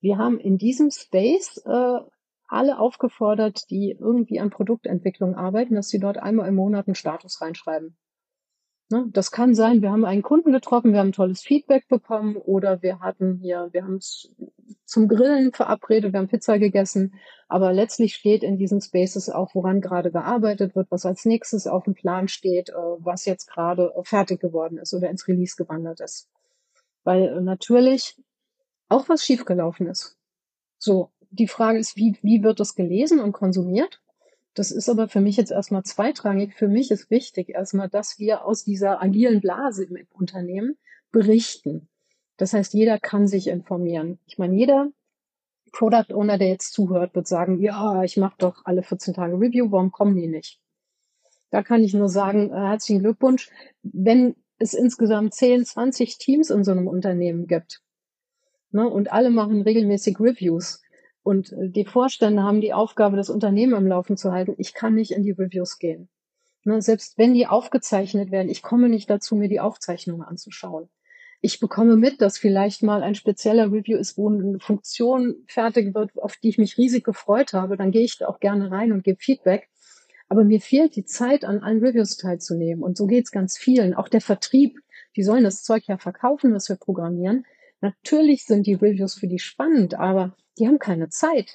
wir haben in diesem Space äh, alle aufgefordert, die irgendwie an Produktentwicklung arbeiten, dass sie dort einmal im Monat einen Status reinschreiben. Ne? Das kann sein, wir haben einen Kunden getroffen, wir haben tolles Feedback bekommen oder wir hatten hier, wir haben es zum Grillen verabredet, wir haben Pizza gegessen, aber letztlich steht in diesen Spaces auch, woran gerade gearbeitet wird, was als nächstes auf dem Plan steht, äh, was jetzt gerade fertig geworden ist oder ins Release gewandert ist. Weil äh, natürlich auch was schiefgelaufen ist. So, die Frage ist, wie, wie wird das gelesen und konsumiert? Das ist aber für mich jetzt erstmal zweitrangig. Für mich ist wichtig erstmal, dass wir aus dieser agilen Blase im Unternehmen berichten. Das heißt, jeder kann sich informieren. Ich meine, jeder Product Owner, der jetzt zuhört, wird sagen, ja, ich mache doch alle 14 Tage Review, warum kommen die nicht? Da kann ich nur sagen, äh, herzlichen Glückwunsch. Wenn es insgesamt 10, 20 Teams in so einem Unternehmen gibt ne, und alle machen regelmäßig Reviews, und äh, die Vorstände haben die Aufgabe, das Unternehmen am Laufen zu halten. Ich kann nicht in die Reviews gehen. Ne, selbst wenn die aufgezeichnet werden, ich komme nicht dazu, mir die Aufzeichnungen anzuschauen. Ich bekomme mit, dass vielleicht mal ein spezieller Review ist, wo eine Funktion fertig wird, auf die ich mich riesig gefreut habe. Dann gehe ich da auch gerne rein und gebe Feedback. Aber mir fehlt die Zeit, an allen Reviews teilzunehmen. Und so geht's ganz vielen. Auch der Vertrieb, die sollen das Zeug ja verkaufen, was wir programmieren. Natürlich sind die Reviews für die spannend, aber die haben keine Zeit.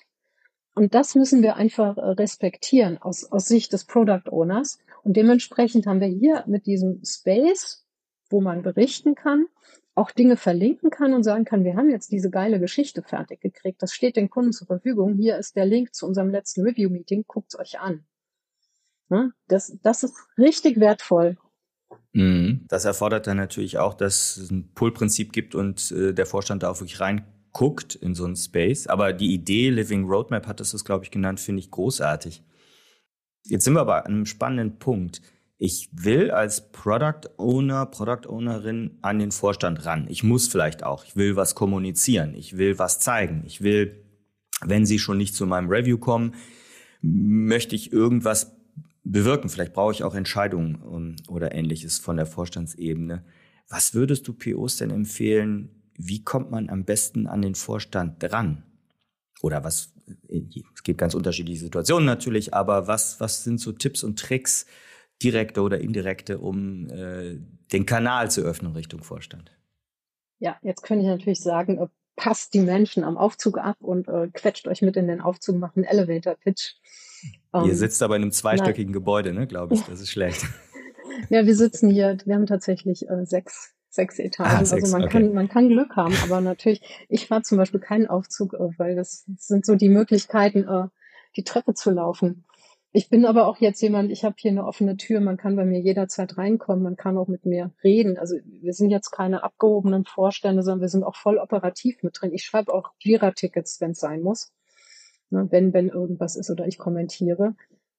Und das müssen wir einfach äh, respektieren aus, aus Sicht des Product Owners. Und dementsprechend haben wir hier mit diesem Space, wo man berichten kann, auch Dinge verlinken kann und sagen kann, wir haben jetzt diese geile Geschichte fertig gekriegt. Das steht den Kunden zur Verfügung. Hier ist der Link zu unserem letzten Review-Meeting. Guckt's euch an. Das, das ist richtig wertvoll. Mhm. Das erfordert dann natürlich auch, dass es ein Pull-Prinzip gibt und äh, der Vorstand da auch wirklich reinguckt in so einen Space. Aber die Idee Living Roadmap hat das, glaube ich, genannt, finde ich großartig. Jetzt sind wir aber an einem spannenden Punkt. Ich will als Product Owner, Product Ownerin an den Vorstand ran. Ich muss vielleicht auch. Ich will was kommunizieren. Ich will was zeigen. Ich will, wenn Sie schon nicht zu meinem Review kommen, möchte ich irgendwas bewirken. Vielleicht brauche ich auch Entscheidungen um, ähm, oder ähnliches von der Vorstandsebene. Was würdest du POs denn empfehlen? Wie kommt man am besten an den Vorstand dran? Oder was, äh, es gibt ganz unterschiedliche Situationen natürlich, aber was, was sind so Tipps und Tricks, direkte oder indirekte, um äh, den Kanal zu öffnen Richtung Vorstand? Ja, jetzt könnte ich natürlich sagen, äh, passt die Menschen am Aufzug ab und äh, quetscht euch mit in den Aufzug, macht einen Elevator-Pitch. Um, Ihr ähm, sitzt aber in einem zweistöckigen nein. Gebäude, ne, glaube ich. <laughs> Das ist schlecht. ja, wir sitzen hier, wir haben tatsächlich äh, sechs, sechs Etagen. Ah, sechs, also man okay. kann, man kann Glück haben, aber natürlich, ich fahre zum Beispiel keinen Aufzug, äh, weil das sind so die Möglichkeiten, äh, die Treppe zu laufen. Ich bin aber auch jetzt jemand, ich habe hier eine offene Tür, man kann bei mir jederzeit reinkommen, man kann auch mit mir reden. Also wir sind jetzt keine abgehobenen Vorstände, sondern wir sind auch voll operativ mit drin. Ich schreibe auch Jira-Tickets, wenn es sein muss ne, wenn, wenn irgendwas ist oder ich kommentiere.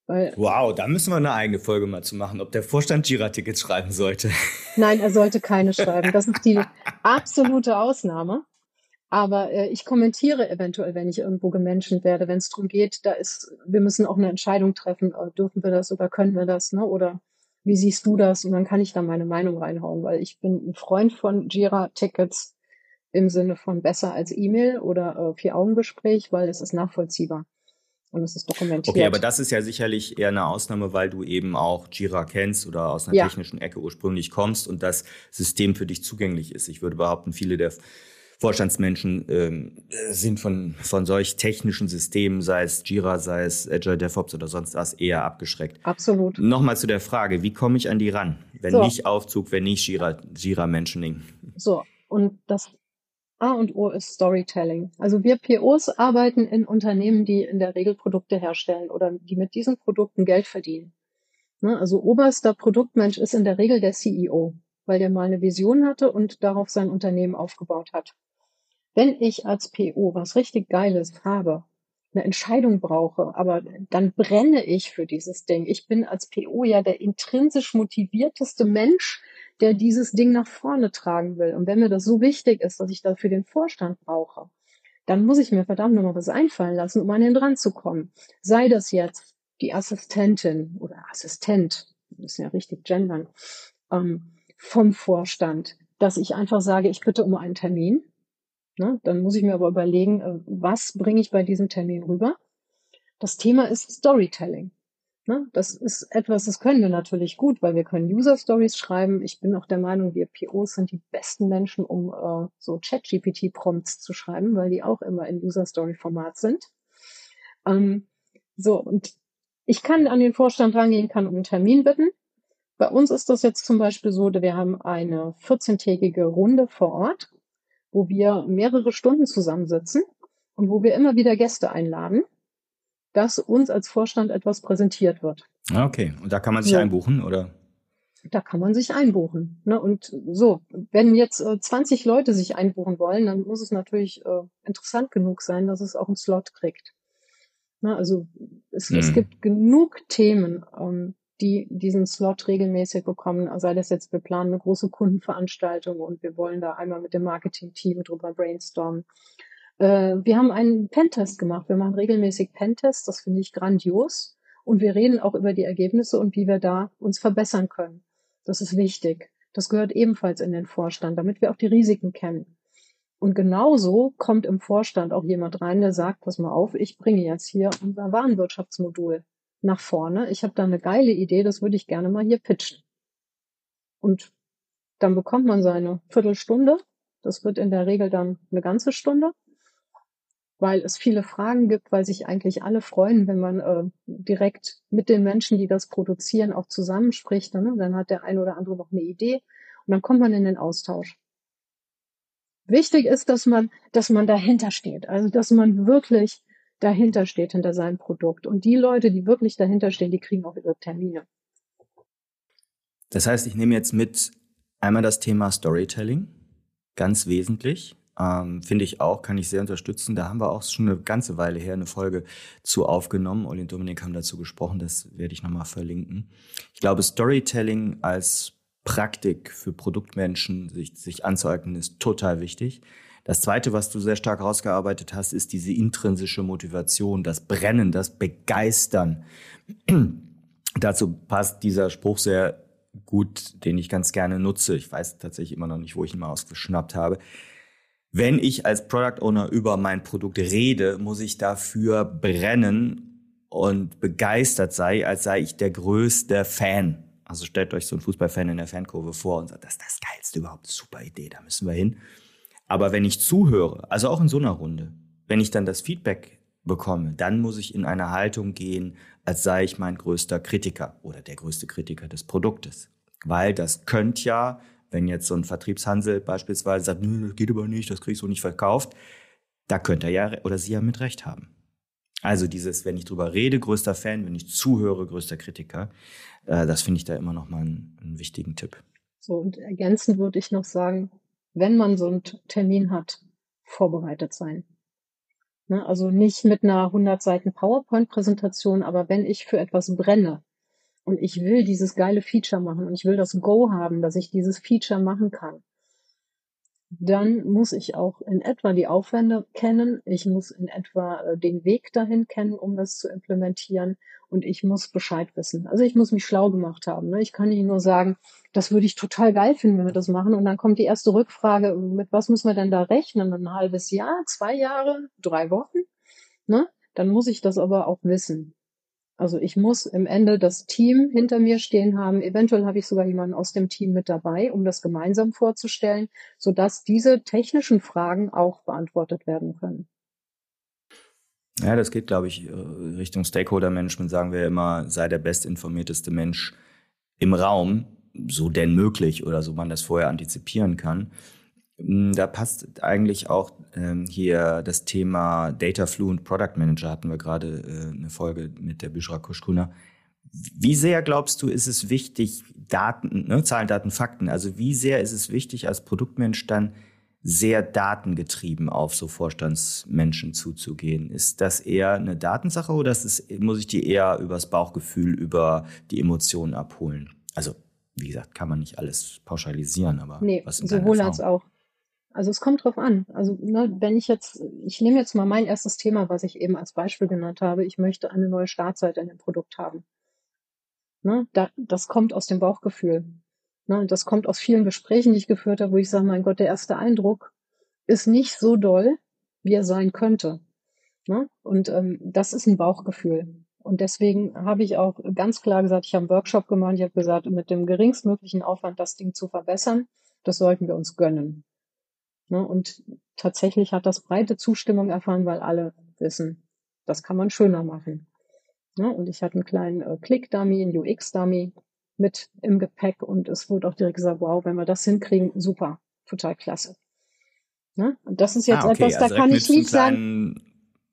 Weil, wow, da müssen wir eine eigene Folge mal zu machen, ob der Vorstand Jira-Tickets schreiben sollte. Nein, er sollte keine <laughs> schreiben. Das ist die absolute Ausnahme. Aber äh, ich kommentiere eventuell, wenn ich irgendwo gemenschent werde, wenn es darum geht, da ist, wir müssen auch eine Entscheidung treffen, äh, dürfen wir das oder können wir das, ne? Oder wie siehst du das? Und dann kann ich da meine Meinung reinhauen, weil ich bin ein Freund von Jira-Tickets im Sinne von besser als E-Mail oder äh, Vier-Augen-Gespräch, weil es ist nachvollziehbar und es ist dokumentiert. Okay, aber das ist ja sicherlich eher eine Ausnahme, weil du eben auch Jira kennst oder aus einer ja. technischen Ecke ursprünglich kommst und das System für dich zugänglich ist. Ich würde behaupten, viele der Vorstandsmenschen ähm, sind von, von solch technischen Systemen, sei es Jira, sei es Agile DevOps oder sonst was, eher abgeschreckt. Absolut. Nochmal zu der Frage, wie komme ich an die ran? Wenn so. nicht Aufzug, wenn nicht Jira, Jira Mentioning. So, und das A und O ist Storytelling. Also wir POs arbeiten in Unternehmen, die in der Regel Produkte herstellen oder die mit diesen Produkten Geld verdienen. Ne, also oberster Produktmensch ist in der Regel der CEO, weil der mal eine Vision hatte und darauf sein Unternehmen aufgebaut hat. Wenn ich als PO was richtig Geiles habe, eine Entscheidung brauche, aber dann brenne ich für dieses Ding. Ich bin als PO ja der intrinsisch motivierteste Mensch, der dieses Ding nach vorne tragen will. Und wenn mir das so wichtig ist, dass ich dafür den Vorstand brauche, dann muss ich mir verdammt nochmal was einfallen lassen, um an den dran zu kommen. Sei das jetzt die Assistentin oder Assistent, das ist ja richtig gendern, ähm, vom Vorstand, dass ich einfach sage, ich bitte um einen Termin Ne? Dann muss ich mir aber überlegen, äh, was bringe ich bei diesem Termin rüber. Das Thema ist Storytelling. Ne? Das ist etwas, das können wir natürlich gut, weil wir können User Stories schreiben. Ich bin auch der Meinung, wir POs sind die besten Menschen, um äh, so Chat-GPT-Prompts zu schreiben, weil die auch immer in User Story-Format sind. Ähm, so, und ich kann an den Vorstand rangehen, kann um einen Termin bitten. Bei uns ist das jetzt zum Beispiel so, wir haben eine 14-tägige Runde vor Ort wo wir mehrere Stunden zusammensitzen und wo wir immer wieder Gäste einladen, dass uns als Vorstand etwas präsentiert wird. Okay, und da kann man sich ja. einbuchen, oder? Da kann man sich einbuchen. Ne? Und so, wenn jetzt äh, 20 Leute sich einbuchen wollen, dann muss es natürlich äh, interessant genug sein, dass es auch einen Slot kriegt. Ne? Also es, hm. es gibt genug Themen, ähm, die diesen Slot regelmäßig bekommen. Sei das jetzt, wir planen eine große Kundenveranstaltung und wir wollen da einmal mit dem Marketing-Team drüber brainstormen. Äh, wir haben einen Pentest gemacht. Wir machen regelmäßig Pentests. Das finde ich grandios. Und wir reden auch über die Ergebnisse und wie wir da uns verbessern können. Das ist wichtig. Das gehört ebenfalls in den Vorstand, damit wir auch die Risiken kennen. Und genauso kommt im Vorstand auch jemand rein, der sagt, pass mal auf, ich bringe jetzt hier unser Warenwirtschaftsmodul nach vorne. Ich habe da eine geile Idee, das würde ich gerne mal hier pitchen. Und dann bekommt man seine Viertelstunde. Das wird in der Regel dann eine ganze Stunde, weil es viele Fragen gibt, weil sich eigentlich alle freuen, wenn man äh, direkt mit den Menschen, die das produzieren, auch zusammenspricht. Ne? Dann hat der eine oder andere noch eine Idee und dann kommt man in den Austausch. Wichtig ist, dass man, dass man dahinter steht, also dass man wirklich dahinter steht, hinter seinem Produkt. Und die Leute, die wirklich dahinter stehen, die kriegen auch ihre Termine. Das heißt, ich nehme jetzt mit einmal das Thema Storytelling, ganz wesentlich. Ähm, Finde ich auch, kann ich sehr unterstützen. Da haben wir auch schon eine ganze Weile her eine Folge zu aufgenommen. Olli und Dominik haben dazu gesprochen, das werde ich nochmal verlinken. Ich glaube, Storytelling als Praktik für Produktmenschen sich, sich anzueignen, ist total wichtig. Das Zweite, was du sehr stark herausgearbeitet hast, ist diese intrinsische Motivation, das Brennen, das Begeistern. <clears throat> Dazu passt dieser Spruch sehr gut, den ich ganz gerne nutze. Ich weiß tatsächlich immer noch nicht, wo ich ihn mal ausgeschnappt habe. Wenn ich als Product Owner über mein Produkt rede, muss ich dafür brennen und begeistert sein, als sei ich der größte Fan. Also stellt euch so einen Fußballfan in der Fankurve vor und sagt, das ist das Geilste überhaupt, super Idee, da müssen wir hin. Aber wenn ich zuhöre, also auch in so einer Runde, wenn ich dann das Feedback bekomme, dann muss ich in eine Haltung gehen, als sei ich mein größter Kritiker oder der größte Kritiker des Produktes. Weil das könnte ja, wenn jetzt so ein Vertriebshansel beispielsweise sagt, nö, das geht aber nicht, das kriegst du nicht verkauft, da könnte er ja oder sie ja mit Recht haben. Also dieses, wenn ich drüber rede, größter Fan, wenn ich zuhöre, größter Kritiker, äh, das finde ich da immer noch mal einen, einen wichtigen Tipp. So, und ergänzend würde ich noch sagen, wenn man so einen Termin hat, vorbereitet sein. Ne? Also nicht mit einer 100 Seiten PowerPoint-Präsentation, aber wenn ich für etwas brenne und ich will dieses geile Feature machen und ich will das Go haben, dass ich dieses Feature machen kann, dann muss ich auch in etwa die Aufwände kennen. Ich muss in etwa äh, den Weg dahin kennen, um das zu implementieren. Und ich muss Bescheid wissen. Also ich muss mich schlau gemacht haben. Ne? Ich kann nicht nur sagen, das würde ich total geil finden, wenn wir das machen. Und dann kommt die erste Rückfrage, mit was müssen wir denn da rechnen? Ein halbes Jahr, zwei Jahre, drei Wochen? Ne? Dann muss ich das aber auch wissen. Also ich muss im Ende das Team hinter mir stehen haben. Eventuell habe ich sogar jemanden aus dem Team mit dabei, um das gemeinsam vorzustellen, sodass diese technischen Fragen auch beantwortet werden können. Ja, das geht, glaube ich, äh, Richtung Stakeholder-Management, sagen wir immer, sei der bestinformierteste Mensch im Raum, so denn möglich oder so man das vorher antizipieren kann. Hm, da passt eigentlich auch ähm, hier das Thema Data Fluent Product Manager, hatten wir gerade äh, eine Folge mit der Bishra Kushkuna. Wie sehr glaubst du, ist es wichtig, Daten, ne, Zahlen, Daten, Fakten, also wie sehr ist es wichtig, als Produktmensch dann sehr datengetrieben auf so Vorstandsmenschen zuzugehen? Ist das eher eine Datensache oder ist, muss ich die eher übers Bauchgefühl, über die Emotionen abholen? Also, wie gesagt, kann man nicht alles pauschalisieren, aber nee, was sowohl als auch. Also es kommt drauf an. Also ne, wenn ich jetzt, ich nehme jetzt mal mein erstes Thema, was ich eben als Beispiel genannt habe. Ich möchte eine neue Startseite in dem Produkt haben. Ne, da, das kommt aus dem Bauchgefühl. Ne, das kommt aus vielen Gesprächen, die ich geführt habe, wo ich sage, mein Gott, der erste Eindruck ist nicht so doll, wie er sein könnte. Ne? Und ähm, das ist ein Bauchgefühl. Und deswegen habe ich auch ganz klar gesagt, ich habe einen Workshop gemacht, ich habe gesagt, mit dem geringstmöglichen Aufwand das Ding zu verbessern, das sollten wir uns gönnen. Ne? Und tatsächlich hat das breite Zustimmung erfahren, weil alle wissen, das kann man schöner machen. Ne? Und ich hatte einen kleinen äh, Click-Dummy, einen UX-Dummy mit im Gepäck und es wurde auch direkt gesagt, wow, wenn wir das hinkriegen, super, total klasse. Ne? Und das ist jetzt ah, okay. etwas, da also kann ich nicht sagen.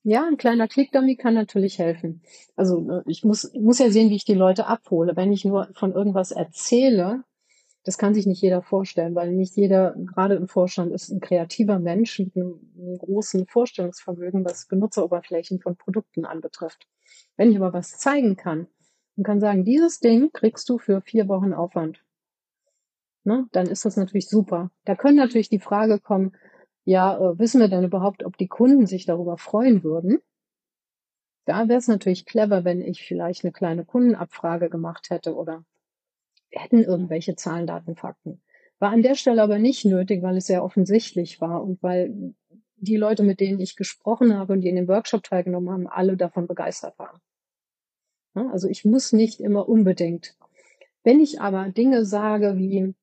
Ja, ein kleiner Click-Dummy kann natürlich helfen. Also ne, ich muss, muss ja sehen, wie ich die Leute abhole. Wenn ich nur von irgendwas erzähle, das kann sich nicht jeder vorstellen, weil nicht jeder, gerade im Vorstand, ist ein kreativer Mensch mit einem, einem großen Vorstellungsvermögen, was Benutzeroberflächen von Produkten anbetrifft. Wenn ich aber was zeigen kann und kann sagen, dieses Ding kriegst du für vier Wochen Aufwand, ne, dann ist das natürlich super. Da können natürlich die Frage kommen, ja, äh, wissen wir denn überhaupt, ob die Kunden sich darüber freuen würden? Da wäre es natürlich clever, wenn ich vielleicht eine kleine Kundenabfrage gemacht hätte oder hätten irgendwelche Zahlen, Daten, Fakten. War an der Stelle aber nicht nötig, weil es sehr offensichtlich war und weil die Leute, mit denen ich gesprochen habe und die in dem Workshop teilgenommen haben, alle davon begeistert waren. Also ich muss nicht immer unbedingt. Wenn ich aber Dinge sage wie,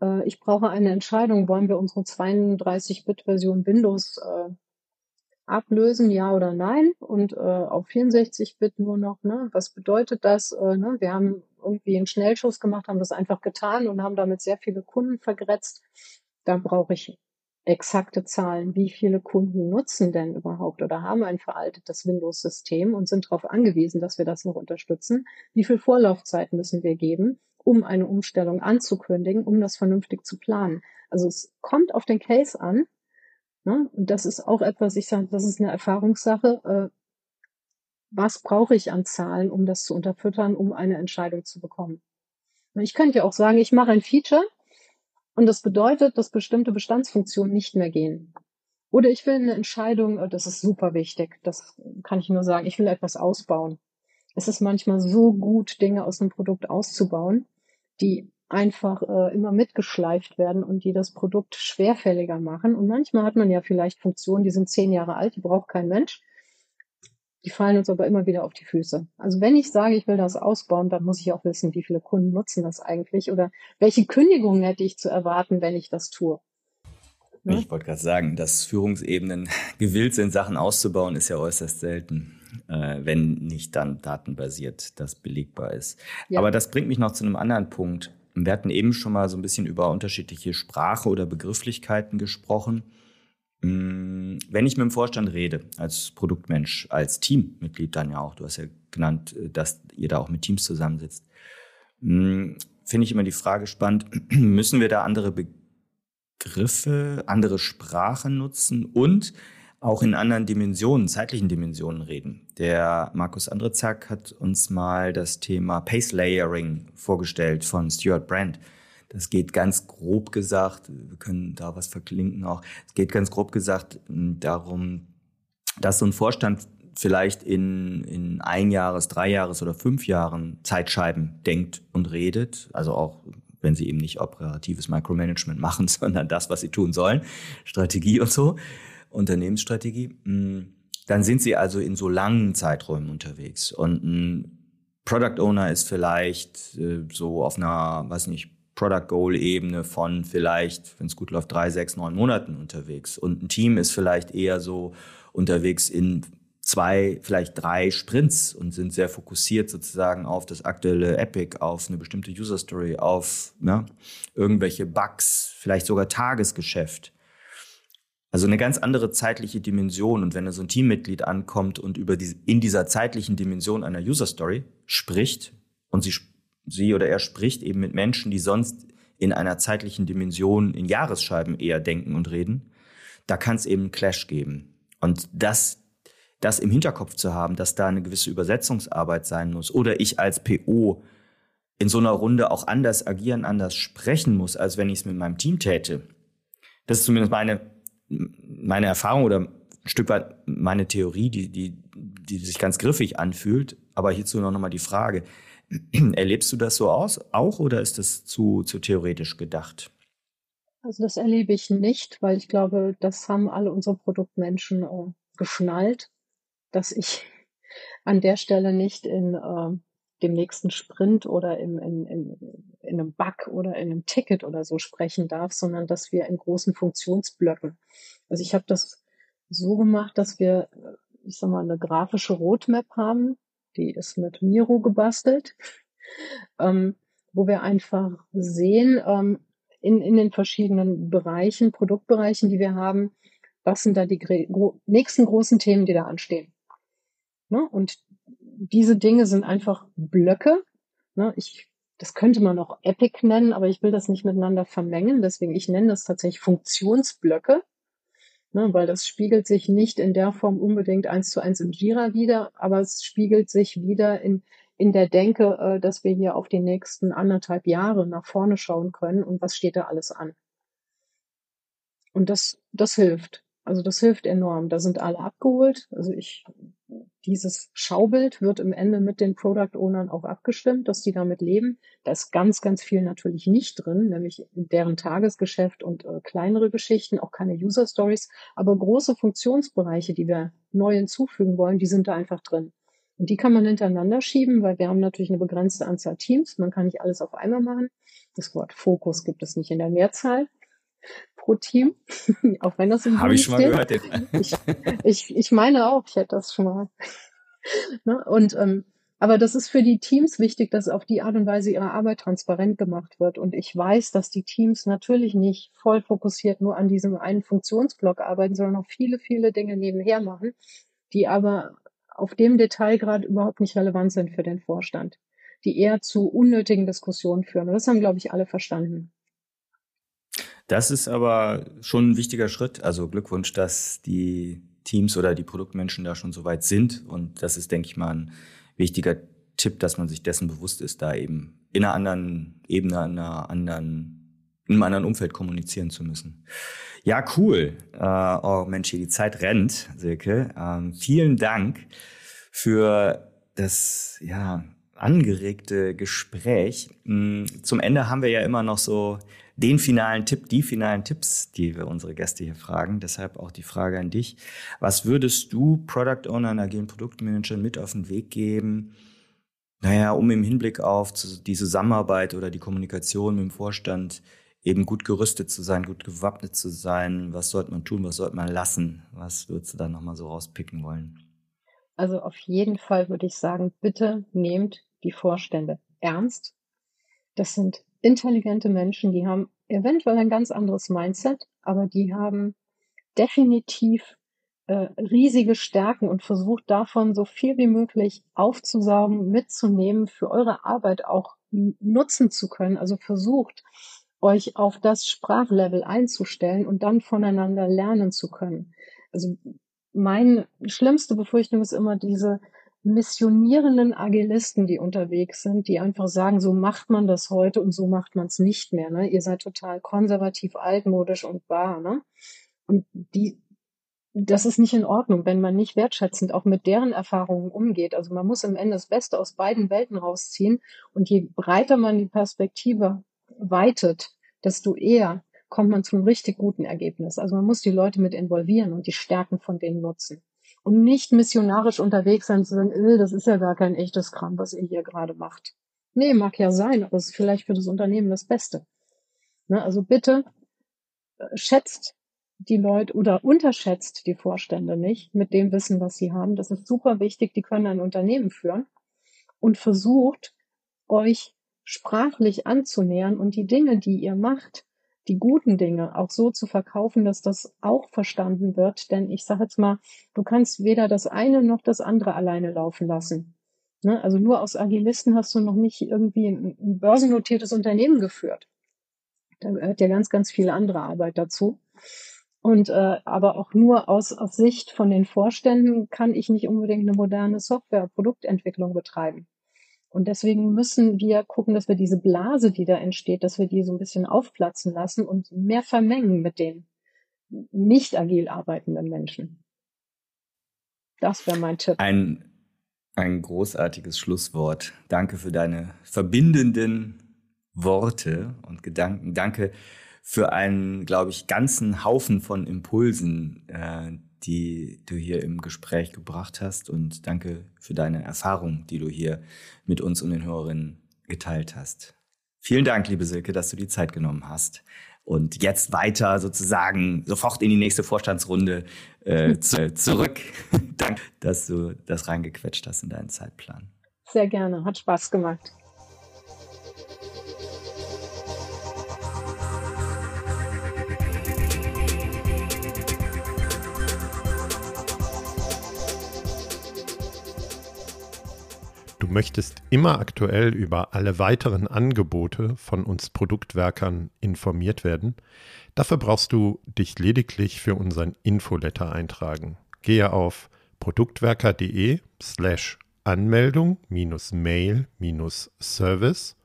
äh, ich brauche eine Entscheidung, wollen wir unsere 32-Bit-Version Windows äh, ablösen, ja oder nein? Und äh, auf 64-Bit nur noch, ne? Was bedeutet das? Äh, ne? Wir haben irgendwie einen Schnellschuss gemacht, haben das einfach getan und haben damit sehr viele Kunden vergrätzt. Da brauche ich exakte Zahlen. Wie viele Kunden nutzen denn überhaupt oder haben ein veraltetes Windows-System und sind darauf angewiesen, dass wir das noch unterstützen? Wie viel Vorlaufzeit müssen wir geben, um eine Umstellung anzukündigen, um das vernünftig zu planen? Also es kommt auf den Case an Ne? Und das ist auch etwas, ich sage, das ist eine Erfahrungssache. Äh, was brauche ich an Zahlen, um das zu unterfüttern, um eine Entscheidung zu bekommen? Ich könnte ja auch sagen, ich mache ein Feature und das bedeutet, dass bestimmte Bestandsfunktionen nicht mehr gehen. Oder ich will eine Entscheidung, äh, das ist super wichtig, das kann ich nur sagen, ich will etwas ausbauen. Es ist manchmal so gut, Dinge aus einem Produkt auszubauen, die einfach äh, immer mitgeschleift werden und die das Produkt schwerfälliger machen. Und manchmal hat man ja vielleicht Funktionen, die sind zehn Jahre alt, die braucht kein Mensch. Die fallen uns aber immer wieder auf die Füße. Also wenn ich sage, ich will das ausbauen, dann muss ich auch wissen, wie viele Kunden nutzen das eigentlich oder welche Kündigungen hätte ich zu erwarten, wenn ich das tue. Ne? Ich wollte gerade sagen, dass Führungsebenen <laughs> gewillt sind, Sachen auszubauen, ist ja äußerst selten, äh, wenn nicht dann datenbasiert das belegbar ist. Ja. Aber das bringt mich noch zu einem anderen Punkt. Wir hatten eben schon mal so ein bisschen über unterschiedliche Sprache oder Begrifflichkeiten gesprochen. Mm, wenn ich mit dem Vorstand rede, als Produktmensch, als Teammitglied dann ja auch, du hast ja genannt, äh, dass ihr da auch mit Teams zusammensitzt, mm, finde ich immer die Frage spannend, <clears throat> müssen wir da andere Begriffe, andere Sprache nutzen und auch in anderen Dimensionen, zeitlichen Dimensionen reden. Der Markus Andrezak hat uns mal das Thema Pace Layering vorgestellt von Stuart Brand. Das geht ganz grob gesagt, wir können da was verklinken auch, es geht ganz grob gesagt darum, dass so ein Vorstand vielleicht in, in ein Jahres, drei Jahres oder fünf Jahren Zeitscheiben denkt und redet, also auch wenn sie eben nicht operatives Micromanagement machen, <laughs> sondern das, was sie tun sollen, Strategie und so, Unternehmensstrategie, mm, dann sind sie also in so langen Zeiträumen unterwegs. Und ein Product Owner ist vielleicht äh, so auf einer, weiß nicht, Product Goal Ebene von vielleicht, wenn es gut läuft, drei, sechs, neun Monaten unterwegs. Und ein Team ist vielleicht eher so unterwegs in zwei, vielleicht drei Sprints und sind sehr fokussiert sozusagen auf das aktuelle Epic, auf eine bestimmte User Story, auf ne, irgendwelche Bugs, vielleicht sogar Tagesgeschäft. Also eine ganz andere zeitliche Dimension. Und wenn da so ein Teammitglied ankommt und über die, in dieser zeitlichen Dimension einer User Story spricht und sie, sie oder er spricht eben mit Menschen, die sonst in einer zeitlichen Dimension in Jahresscheiben eher denken und reden, da kann es eben einen Clash geben. Und das das im Hinterkopf zu haben, dass da eine gewisse Übersetzungsarbeit sein muss oder ich als PO in so einer Runde auch anders agieren, anders sprechen muss, als wenn ich es mit meinem Team täte. Das ist zumindest meine, meine Erfahrung oder ein Stück weit meine Theorie, die, die, die sich ganz griffig anfühlt. Aber hierzu noch mal die Frage, <clears throat> erlebst du das so aus, auch oder ist das zu, zu theoretisch gedacht? Also das erlebe ich nicht, weil ich glaube, das haben alle unsere Produktmenschen äh, geschnallt dass ich an der Stelle nicht in äh, dem nächsten Sprint oder im, in, in, in einem Bug oder in einem Ticket oder so sprechen darf, sondern dass wir in großen Funktionsblöcken. Also ich habe das so gemacht, dass wir, ich sag mal, eine grafische Roadmap haben, die ist mit Miro gebastelt, <laughs> ähm, wo wir einfach sehen, ähm, in, in den verschiedenen Bereichen, Produktbereichen, die wir haben, was sind da die gro nächsten großen Themen, die da anstehen. Ne? Und diese Dinge sind einfach Blöcke. Ne? Ich, das könnte man auch Epic nennen, aber ich will das nicht miteinander vermengen. Deswegen, ich nenne das tatsächlich Funktionsblöcke. Ne, weil das spiegelt sich nicht in der Form unbedingt eins zu eins im Jira wieder, aber es spiegelt sich wieder in, in der Denke, äh, dass wir hier auf die nächsten anderthalb Jahre nach vorne schauen können und was steht da alles an. Und das, das hilft. Also das hilft enorm. Da sind alle abgeholt. Also ich dieses Schaubild wird im Ende mit den Product Ownern auch abgestimmt, dass die damit leben. Da ist ganz, ganz viel natürlich nicht drin, nämlich deren Tagesgeschäft und äh, kleinere Geschichten, auch keine User Stories, aber große Funktionsbereiche, die wir neu hinzufügen wollen, die sind da einfach drin. Und die kann man hintereinander schieben, weil wir haben natürlich eine begrenzte Anzahl Teams. Man kann nicht alles auf einmal machen. Das Wort Fokus gibt es nicht in der Mehrzahl pro Team, <laughs> auch wenn das im Habe ich schon mal gehört. ich, ich, ich meine auch, ich hätte das schon mal. <laughs> ne? Und ähm, aber das ist für die Teams wichtig, dass auf die Art und Weise ihre Arbeit transparent gemacht wird. Und ich weiß, dass die Teams natürlich nicht voll fokussiert nur an diesem einen Funktionsblock arbeiten, sondern auch viele, viele Dinge nebenher machen, die aber auf dem Detailgrad überhaupt nicht relevant sind für den Vorstand, die eher zu unnötigen Diskussionen führen. Und das haben, glaube ich, alle verstanden. Das ist aber schon ein wichtiger Schritt. Also Glückwunsch, dass die Teams oder die Produktmenschen da schon so weit sind. Und das ist, denke ich mal, ein wichtiger Tipp, dass man sich dessen bewusst ist, da eben in einer anderen Ebene, in einer anderen, in einem anderen Umfeld kommunizieren zu müssen. Ja, cool. Uh, oh Mensch, hier die Zeit rennt, Silke. Ähm, vielen Dank für das ja angeregte Gespräch. Mm, zum Ende haben wir ja immer noch so den finalen Tipp, die finalen Tipps, die wir unsere Gäste hier fragen. Deshalb auch die Frage an dich. Was würdest du Product Ownern, agilen Produktmanagern mit auf den Weg geben? Naja, um im Hinblick auf die Zusammenarbeit oder die Kommunikation mit dem Vorstand eben gut gerüstet zu sein, gut gewappnet zu sein. Was sollte man tun, was sollte man lassen? Was würdest du da nochmal so rauspicken wollen? Also auf jeden Fall würde ich sagen, bitte nehmt die Vorstände ernst. Das sind intelligente Menschen, die haben eventuell ein ganz anderes Mindset, aber die haben definitiv äh, riesige Stärken und versucht davon so viel wie möglich aufzusaugen, mitzunehmen, für eure Arbeit auch nutzen zu können. Also versucht euch auf das Sprachlevel einzustellen und dann voneinander lernen zu können. Also meine schlimmste Befürchtung ist immer diese missionierenden Agilisten, die unterwegs sind, die einfach sagen, so macht man das heute und so macht man es nicht mehr. Ne? Ihr seid total konservativ, altmodisch und wahr. Ne? Und die, das ist nicht in Ordnung, wenn man nicht wertschätzend auch mit deren Erfahrungen umgeht. Also man muss im Ende das Beste aus beiden Welten rausziehen. Und je breiter man die Perspektive weitet, desto eher kommt man zu einem richtig guten Ergebnis. Also man muss die Leute mit involvieren und die Stärken von denen nutzen. Und nicht missionarisch unterwegs sein zu sagen, äh, das ist ja gar kein echtes Kram, was ihr hier gerade macht. Nee, mag ja sein, aber es ist vielleicht für das Unternehmen das Beste. Ne, also bitte äh, schätzt die Leute oder unterschätzt die Vorstände nicht mit dem Wissen, was sie haben. Das ist super wichtig. Die können ein Unternehmen führen und versucht euch sprachlich anzunähern und die Dinge, die ihr macht, die guten Dinge auch so zu verkaufen, dass das auch verstanden wird. Denn ich sage jetzt mal, du kannst weder das eine noch das andere alleine laufen lassen. Ne? Also nur aus Agilisten hast du noch nicht irgendwie ein, ein börsennotiertes Unternehmen geführt. Da gehört ja ganz, ganz viel andere Arbeit dazu. Und äh, aber auch nur aus, aus Sicht von den Vorständen kann ich nicht unbedingt eine moderne Software-Produktentwicklung betreiben. Und deswegen müssen wir gucken, dass wir diese Blase, die da entsteht, dass wir die so ein bisschen aufplatzen lassen und mehr vermengen mit den nicht agil arbeitenden Menschen. Das wäre mein Tipp. Ein, ein großartiges Schlusswort. Danke für deine verbindenden Worte und Gedanken. Danke für einen, glaube ich, ganzen Haufen von Impulsen, äh, die du hier im Gespräch gebracht hast. Und danke für deine Erfahrung, die du hier mit uns und den Hörerinnen geteilt hast. Vielen Dank, liebe Silke, dass du die Zeit genommen hast. Und jetzt weiter sozusagen sofort in die nächste Vorstandsrunde äh, <laughs> zu, zurück. <laughs> Danke, dass du das reingequetscht hast in deinen Zeitplan. Sehr gerne, hat Spaß gemacht. Möchtest immer aktuell über alle weiteren Angebote von uns Produktwerkern informiert werden, dafür brauchst du dich lediglich für unseren Infoletter eintragen. Gehe auf produktwerker.de slash Anmeldung Mail Service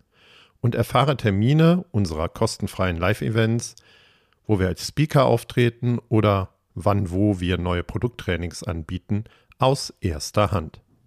und erfahre Termine unserer kostenfreien Live-Events, wo wir als Speaker auftreten oder wann wo wir neue Produkttrainings anbieten, aus erster Hand.